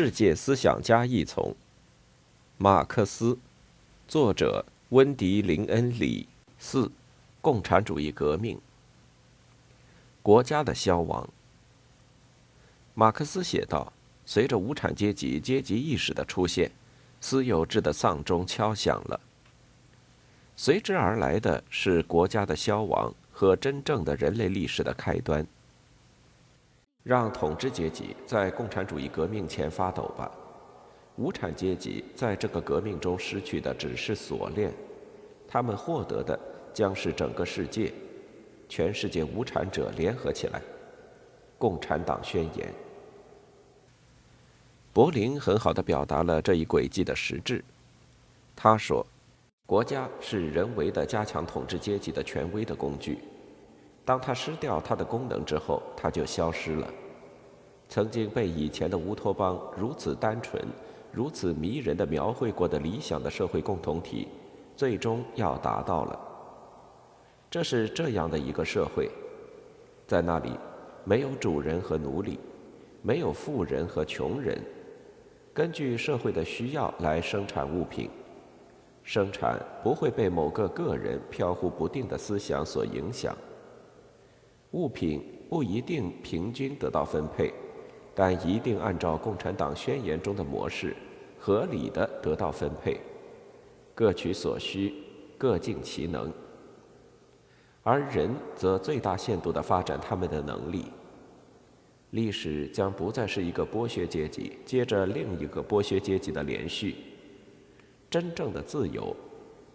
世界思想家一丛。马克思，作者温迪·林恩·里。四，共产主义革命。国家的消亡。马克思写道：“随着无产阶级阶级意识的出现，私有制的丧钟敲响了。随之而来的是国家的消亡和真正的人类历史的开端。让统治阶级在共产主义革命前发抖吧。”无产阶级在这个革命中失去的只是锁链，他们获得的将是整个世界，全世界无产者联合起来。共产党宣言。柏林很好的表达了这一轨迹的实质。他说：“国家是人为的加强统治阶级的权威的工具，当它失掉它的功能之后，它就消失了。曾经被以前的乌托邦如此单纯。”如此迷人的描绘过的理想的社会共同体，最终要达到了。这是这样的一个社会，在那里没有主人和奴隶，没有富人和穷人，根据社会的需要来生产物品，生产不会被某个个人飘忽不定的思想所影响，物品不一定平均得到分配。但一定按照共产党宣言中的模式，合理的得到分配，各取所需，各尽其能。而人则最大限度地发展他们的能力。历史将不再是一个剥削阶级接着另一个剥削阶级的连续。真正的自由，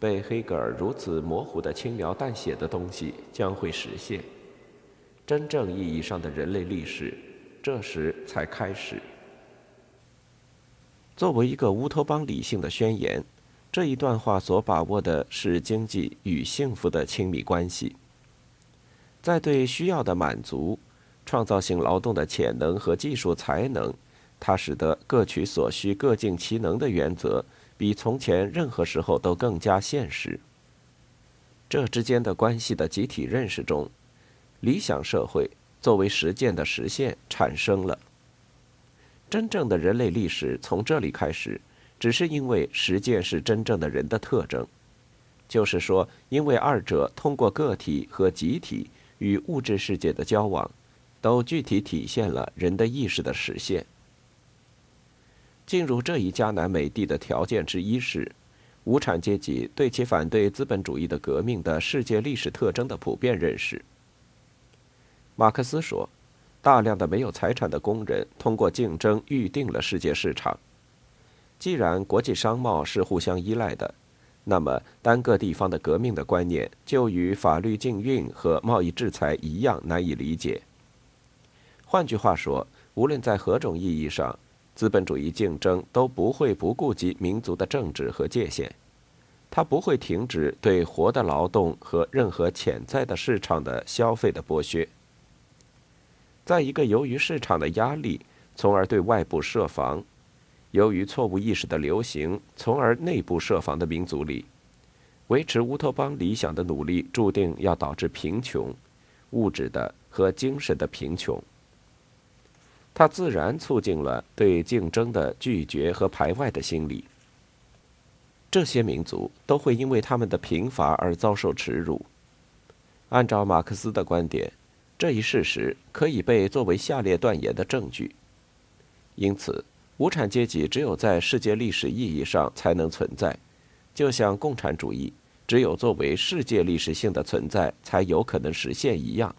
被黑格尔如此模糊的轻描淡写的东西将会实现。真正意义上的人类历史。这时才开始。作为一个乌托邦理性的宣言，这一段话所把握的是经济与幸福的亲密关系。在对需要的满足、创造性劳动的潜能和技术才能，它使得各取所需、各尽其能的原则比从前任何时候都更加现实。这之间的关系的集体认识中，理想社会。作为实践的实现产生了。真正的人类历史从这里开始，只是因为实践是真正的人的特征，就是说，因为二者通过个体和集体与物质世界的交往，都具体体现了人的意识的实现。进入这一迦南美地的条件之一是，无产阶级对其反对资本主义的革命的世界历史特征的普遍认识。马克思说：“大量的没有财产的工人通过竞争预定了世界市场。既然国际商贸是互相依赖的，那么单个地方的革命的观念就与法律禁运和贸易制裁一样难以理解。换句话说，无论在何种意义上，资本主义竞争都不会不顾及民族的政治和界限，它不会停止对活的劳动和任何潜在的市场的消费的剥削。”在一个由于市场的压力，从而对外部设防；由于错误意识的流行，从而内部设防的民族里，维持乌托邦理想的努力注定要导致贫穷，物质的和精神的贫穷。它自然促进了对竞争的拒绝和排外的心理。这些民族都会因为他们的贫乏而遭受耻辱。按照马克思的观点。这一事实可以被作为下列断言的证据。因此，无产阶级只有在世界历史意义上才能存在，就像共产主义只有作为世界历史性的存在才有可能实现一样。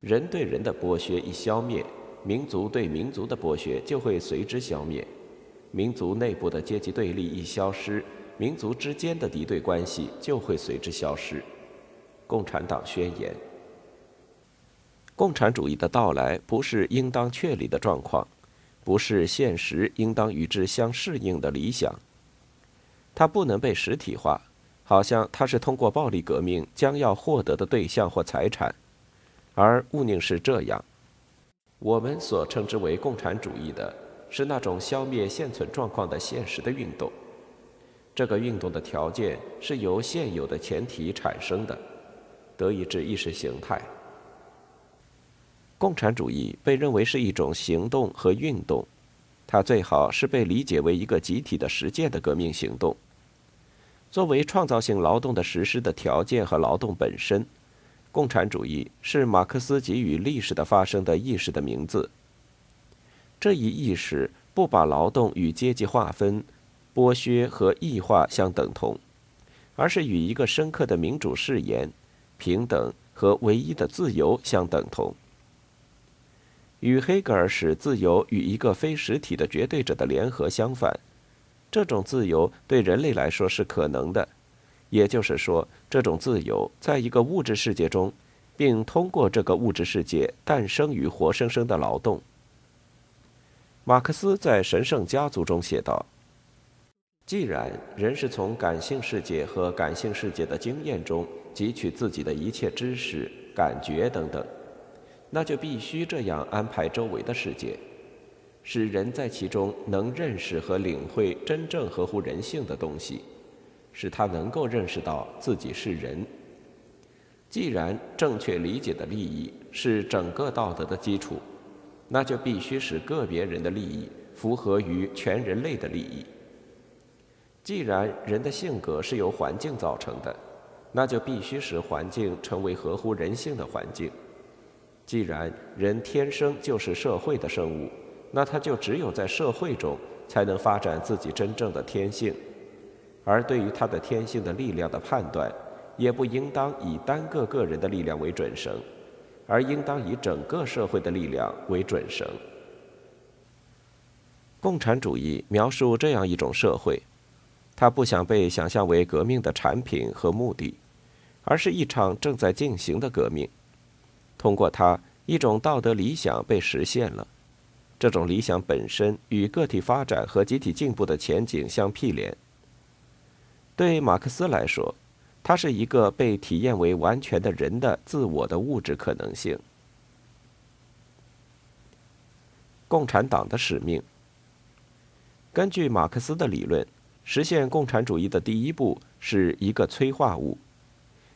人对人的剥削一消灭，民族对民族的剥削就会随之消灭；民族内部的阶级对立一消失，民族之间的敌对关系就会随之消失。共产党宣言。共产主义的到来不是应当确立的状况，不是现实应当与之相适应的理想。它不能被实体化，好像它是通过暴力革命将要获得的对象或财产，而勿宁是这样。我们所称之为共产主义的，是那种消灭现存状况的现实的运动。这个运动的条件是由现有的前提产生的，得以指意识形态。共产主义被认为是一种行动和运动，它最好是被理解为一个集体的实践的革命行动。作为创造性劳动的实施的条件和劳动本身，共产主义是马克思给予历史的发生的意识的名字。这一意识不把劳动与阶级划分、剥削和异化相等同，而是与一个深刻的民主誓言、平等和唯一的自由相等同。与黑格尔使自由与一个非实体的绝对者的联合相反。这种自由对人类来说是可能的，也就是说，这种自由在一个物质世界中，并通过这个物质世界诞生于活生生的劳动。马克思在《神圣家族》中写道：“既然人是从感性世界和感性世界的经验中汲取自己的一切知识、感觉等等，那就必须这样安排周围的世界。”使人在其中能认识和领会真正合乎人性的东西，使他能够认识到自己是人。既然正确理解的利益是整个道德的基础，那就必须使个别人的利益符合于全人类的利益。既然人的性格是由环境造成的，那就必须使环境成为合乎人性的环境。既然人天生就是社会的生物，那他就只有在社会中才能发展自己真正的天性，而对于他的天性的力量的判断，也不应当以单个个人的力量为准绳，而应当以整个社会的力量为准绳。共产主义描述这样一种社会，它不想被想象为革命的产品和目的，而是一场正在进行的革命。通过它，一种道德理想被实现了。这种理想本身与个体发展和集体进步的前景相毗连。对马克思来说，它是一个被体验为完全的人的自我的物质可能性。共产党的使命。根据马克思的理论，实现共产主义的第一步是一个催化物，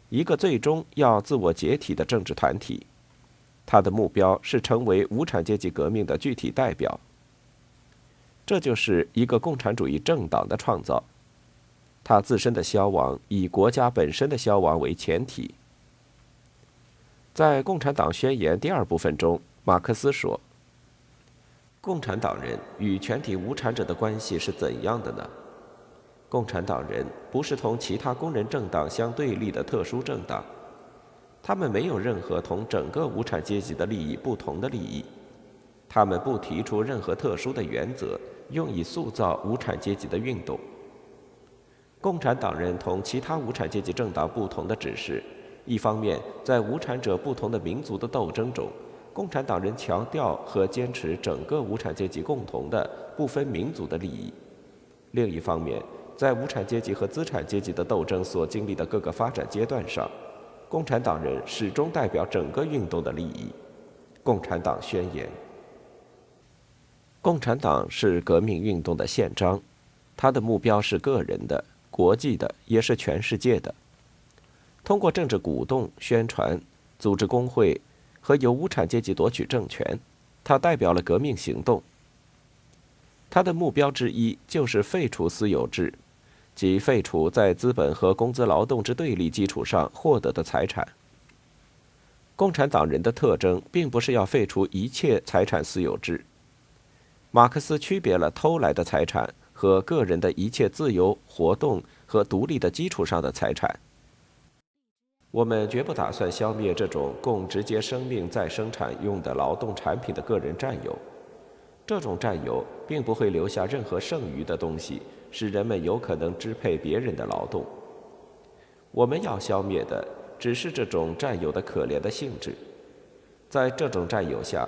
一个最终要自我解体的政治团体。他的目标是成为无产阶级革命的具体代表。这就是一个共产主义政党的创造。它自身的消亡以国家本身的消亡为前提。在《共产党宣言》第二部分中，马克思说：“共产党人与全体无产者的关系是怎样的呢？共产党人不是同其他工人政党相对立的特殊政党。”他们没有任何同整个无产阶级的利益不同的利益，他们不提出任何特殊的原则用以塑造无产阶级的运动。共产党人同其他无产阶级政党不同的只是，一方面在无产者不同的民族的斗争中，共产党人强调和坚持整个无产阶级共同的不分民族的利益；另一方面，在无产阶级和资产阶级的斗争所经历的各个发展阶段上。共产党人始终代表整个运动的利益。共产党宣言。共产党是革命运动的宪章，它的目标是个人的、国际的，也是全世界的。通过政治鼓动、宣传、组织工会和由无产阶级夺取政权，它代表了革命行动。它的目标之一就是废除私有制。即废除在资本和工资劳动之对立基础上获得的财产。共产党人的特征并不是要废除一切财产私有制。马克思区别了偷来的财产和个人的一切自由活动和独立的基础上的财产。我们绝不打算消灭这种供直接生命再生产用的劳动产品的个人占有。这种占有并不会留下任何剩余的东西。使人们有可能支配别人的劳动。我们要消灭的只是这种占有的可怜的性质。在这种占有下，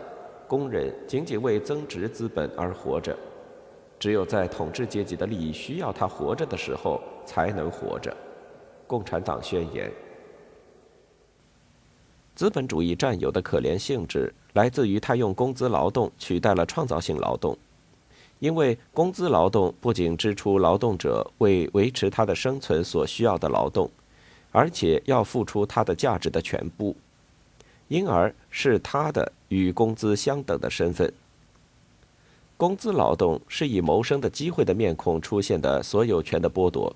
工人仅仅为增值资本而活着，只有在统治阶级的利益需要他活着的时候才能活着。共产党宣言。资本主义占有的可怜性质来自于他用工资劳动取代了创造性劳动。因为工资劳动不仅支出劳动者为维持他的生存所需要的劳动，而且要付出他的价值的全部，因而是他的与工资相等的身份。工资劳动是以谋生的机会的面孔出现的所有权的剥夺，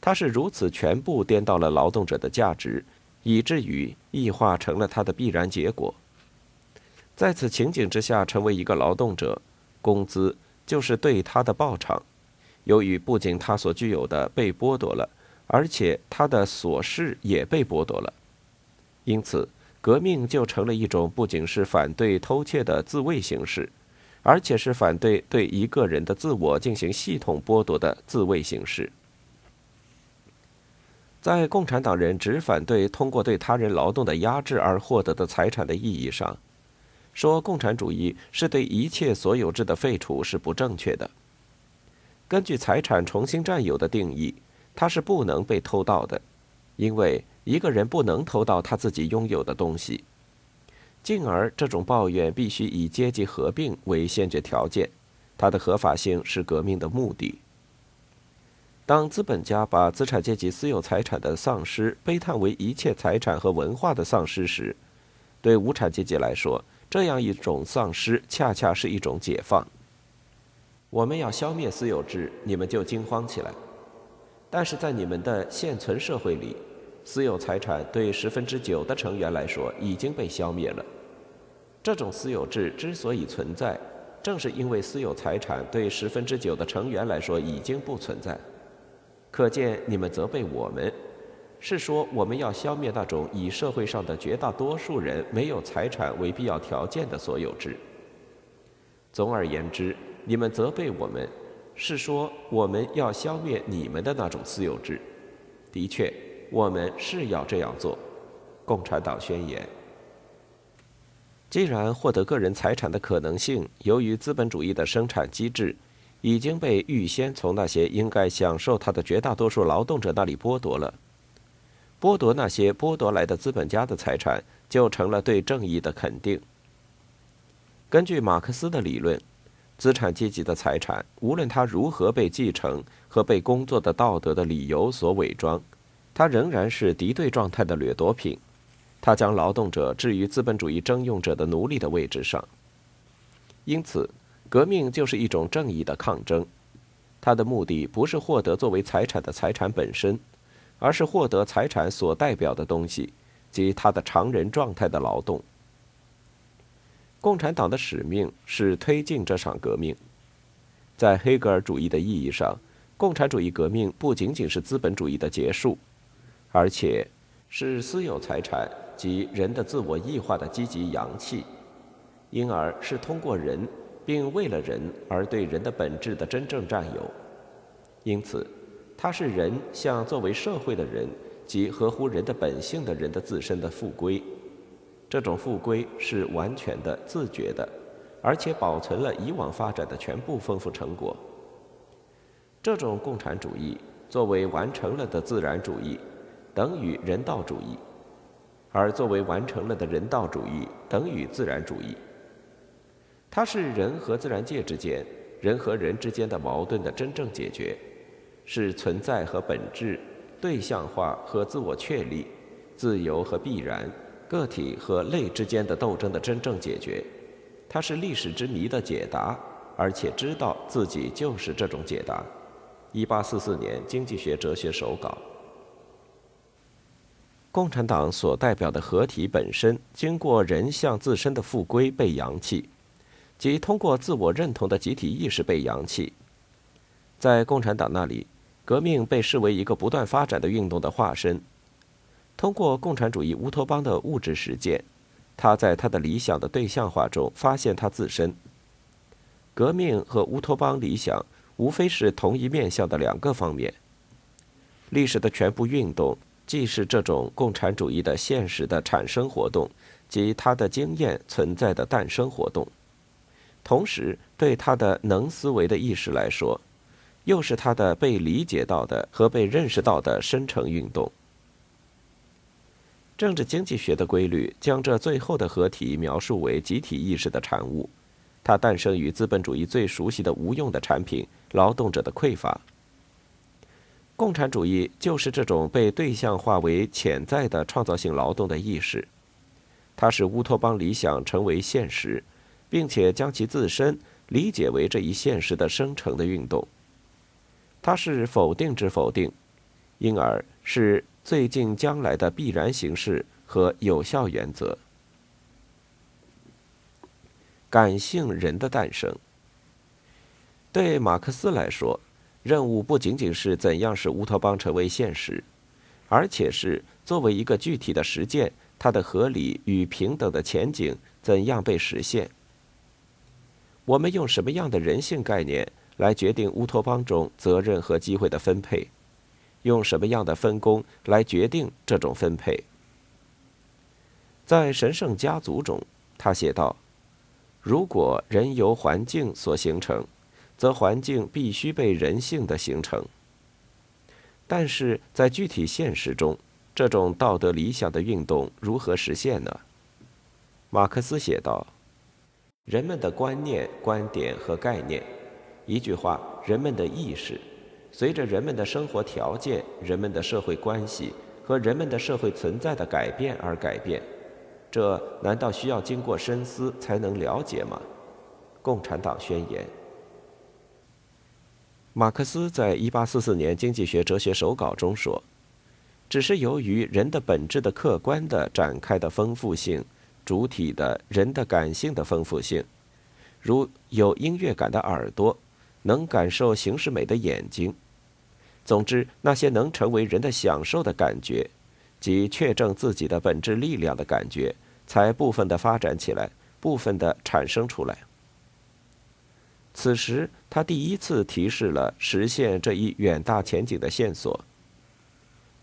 它是如此全部颠倒了劳动者的价值，以至于异化成了它的必然结果。在此情景之下，成为一个劳动者，工资就是对他的报偿。由于不仅他所具有的被剥夺了，而且他的所事也被剥夺了，因此革命就成了一种不仅是反对偷窃的自卫形式，而且是反对对一个人的自我进行系统剥夺的自卫形式。在共产党人只反对通过对他人劳动的压制而获得的财产的意义上，说共产主义是对一切所有制的废除是不正确的。根据财产重新占有的定义，它是不能被偷盗的，因为一个人不能偷盗他自己拥有的东西。进而，这种抱怨必须以阶级合并为先决条件，它的合法性是革命的目的。当资本家把资产阶级私有财产的丧失悲叹为一切财产和文化的丧失时，对无产阶级来说，这样一种丧失恰恰是一种解放。我们要消灭私有制，你们就惊慌起来。但是在你们的现存社会里，私有财产对十分之九的成员来说已经被消灭了。这种私有制之所以存在，正是因为私有财产对十分之九的成员来说已经不存在。可见你们责备我们，是说我们要消灭那种以社会上的绝大多数人没有财产为必要条件的所有制。总而言之。你们责备我们，是说我们要消灭你们的那种私有制。的确，我们是要这样做。共产党宣言。既然获得个人财产的可能性，由于资本主义的生产机制已经被预先从那些应该享受它的绝大多数劳动者那里剥夺了，剥夺那些剥夺来的资本家的财产，就成了对正义的肯定。根据马克思的理论。资产阶级的财产，无论他如何被继承和被工作的道德的理由所伪装，它仍然是敌对状态的掠夺品。它将劳动者置于资本主义征用者的奴隶的位置上。因此，革命就是一种正义的抗争。它的目的不是获得作为财产的财产本身，而是获得财产所代表的东西，即它的常人状态的劳动。共产党的使命是推进这场革命。在黑格尔主义的意义上，共产主义革命不仅仅是资本主义的结束，而且是私有财产及人的自我异化的积极阳气，因而是通过人并为了人而对人的本质的真正占有。因此，它是人向作为社会的人及合乎人的本性的人的自身的复归。这种复归是完全的、自觉的，而且保存了以往发展的全部丰富成果。这种共产主义作为完成了的自然主义，等于人道主义；而作为完成了的人道主义，等于自然主义。它是人和自然界之间、人和人之间的矛盾的真正解决，是存在和本质、对象化和自我确立、自由和必然。个体和类之间的斗争的真正解决，它是历史之谜的解答，而且知道自己就是这种解答。一八四四年，《经济学哲学手稿》。共产党所代表的合体本身，经过人向自身的复归被扬弃，即通过自我认同的集体意识被扬弃。在共产党那里，革命被视为一个不断发展的运动的化身。通过共产主义乌托邦的物质实践，他在他的理想的对象化中发现他自身。革命和乌托邦理想无非是同一面向的两个方面。历史的全部运动既是这种共产主义的现实的产生活动，及他的经验存在的诞生活动，同时对他的能思维的意识来说，又是他的被理解到的和被认识到的深层运动。政治经济学的规律将这最后的合体描述为集体意识的产物，它诞生于资本主义最熟悉的无用的产品——劳动者的匮乏。共产主义就是这种被对象化为潜在的创造性劳动的意识，它使乌托邦理想成为现实，并且将其自身理解为这一现实的生成的运动。它是否定之否定，因而是最近将来的必然形式和有效原则。感性人的诞生，对马克思来说，任务不仅仅是怎样使乌托邦成为现实，而且是作为一个具体的实践，它的合理与平等的前景怎样被实现。我们用什么样的人性概念？来决定乌托邦中责任和机会的分配，用什么样的分工来决定这种分配？在神圣家族中，他写道：“如果人由环境所形成，则环境必须被人性的形成。但是在具体现实中，这种道德理想的运动如何实现呢？”马克思写道：“人们的观念、观点和概念。”一句话，人们的意识，随着人们的生活条件、人们的社会关系和人们的社会存在的改变而改变，这难道需要经过深思才能了解吗？共产党宣言。马克思在一八四四年《经济学哲学手稿》中说：“只是由于人的本质的客观的展开的丰富性，主体的人的感性的丰富性，如有音乐感的耳朵。”能感受形式美的眼睛，总之，那些能成为人的享受的感觉，即确证自己的本质力量的感觉，才部分的发展起来，部分的产生出来。此时，他第一次提示了实现这一远大前景的线索。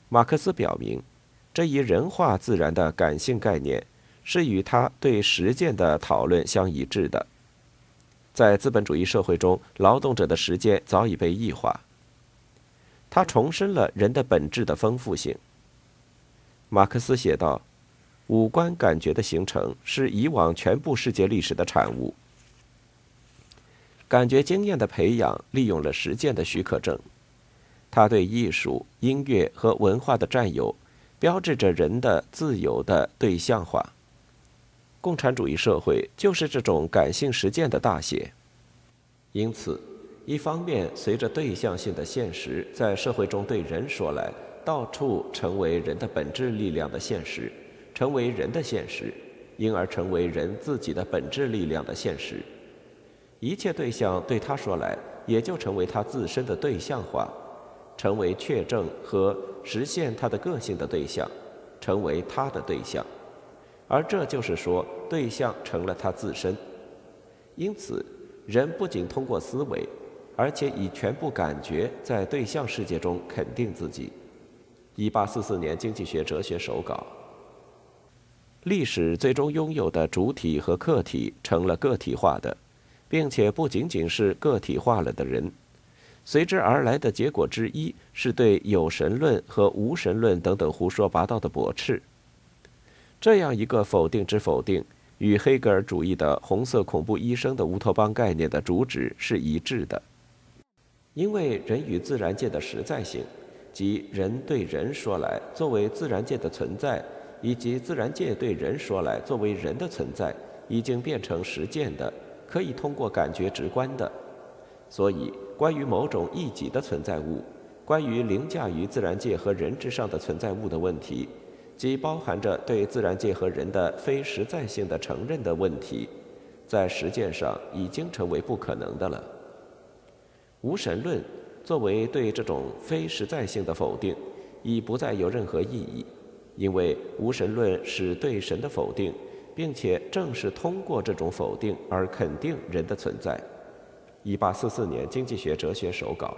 马克思表明，这一人化自然的感性概念，是与他对实践的讨论相一致的。在资本主义社会中，劳动者的时间早已被异化。他重申了人的本质的丰富性。马克思写道：“五官感觉的形成是以往全部世界历史的产物。感觉经验的培养利用了实践的许可证。他对艺术、音乐和文化的占有，标志着人的自由的对象化。”共产主义社会就是这种感性实践的大写。因此，一方面随着对象性的现实在社会中对人说来，到处成为人的本质力量的现实，成为人的现实，因而成为人自己的本质力量的现实。一切对象对他说来，也就成为他自身的对象化，成为确证和实现他的个性的对象，成为他的对象。而这就是说，对象成了他自身。因此，人不仅通过思维，而且以全部感觉在对象世界中肯定自己。一八四四年经济学哲学手稿。历史最终拥有的主体和客体成了个体化的，并且不仅仅是个体化了的人。随之而来的结果之一是对有神论和无神论等等胡说八道的驳斥。这样一个否定之否定，与黑格尔主义的红色恐怖医生的乌托邦概念的主旨是一致的。因为人与自然界的实在性，即人对人说来作为自然界的存在，以及自然界对人说来作为人的存在，已经变成实践的，可以通过感觉直观的。所以，关于某种异己的存在物，关于凌驾于自然界和人之上的存在物的问题。即包含着对自然界和人的非实在性的承认的问题，在实践上已经成为不可能的了。无神论作为对这种非实在性的否定，已不再有任何意义，因为无神论是对神的否定，并且正是通过这种否定而肯定人的存在。一八四四年经济学哲学手稿。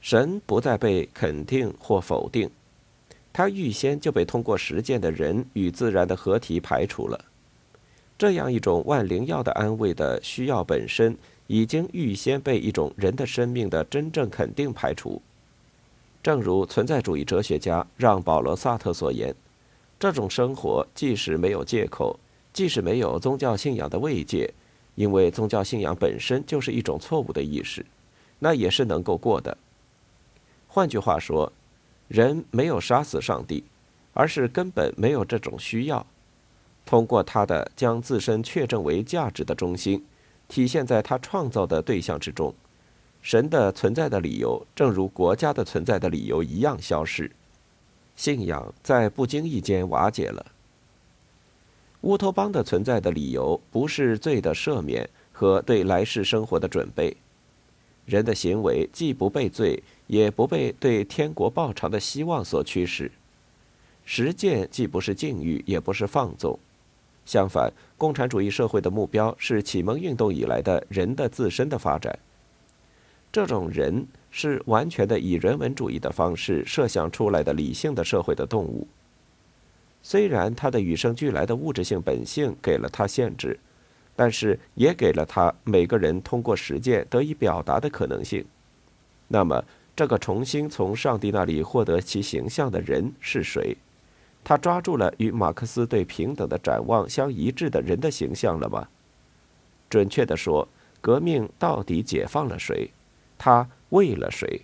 神不再被肯定或否定。他预先就被通过实践的人与自然的合体排除了，这样一种万灵药的安慰的需要本身，已经预先被一种人的生命的真正肯定排除。正如存在主义哲学家让·保罗·萨特所言：“这种生活即使没有借口，即使没有宗教信仰的慰藉，因为宗教信仰本身就是一种错误的意识，那也是能够过的。”换句话说。人没有杀死上帝，而是根本没有这种需要。通过他的将自身确证为价值的中心，体现在他创造的对象之中。神的存在的理由，正如国家的存在的理由一样消逝。信仰在不经意间瓦解了。乌托邦的存在的理由，不是罪的赦免和对来世生活的准备。人的行为既不被罪，也不被对天国报偿的希望所驱使。实践既不是禁欲，也不是放纵。相反，共产主义社会的目标是启蒙运动以来的人的自身的发展。这种人是完全的以人文主义的方式设想出来的理性的社会的动物。虽然他的与生俱来的物质性本性给了他限制，但是也给了他每个人通过实践得以表达的可能性。那么，这个重新从上帝那里获得其形象的人是谁？他抓住了与马克思对平等的展望相一致的人的形象了吗？准确地说，革命到底解放了谁？他为了谁？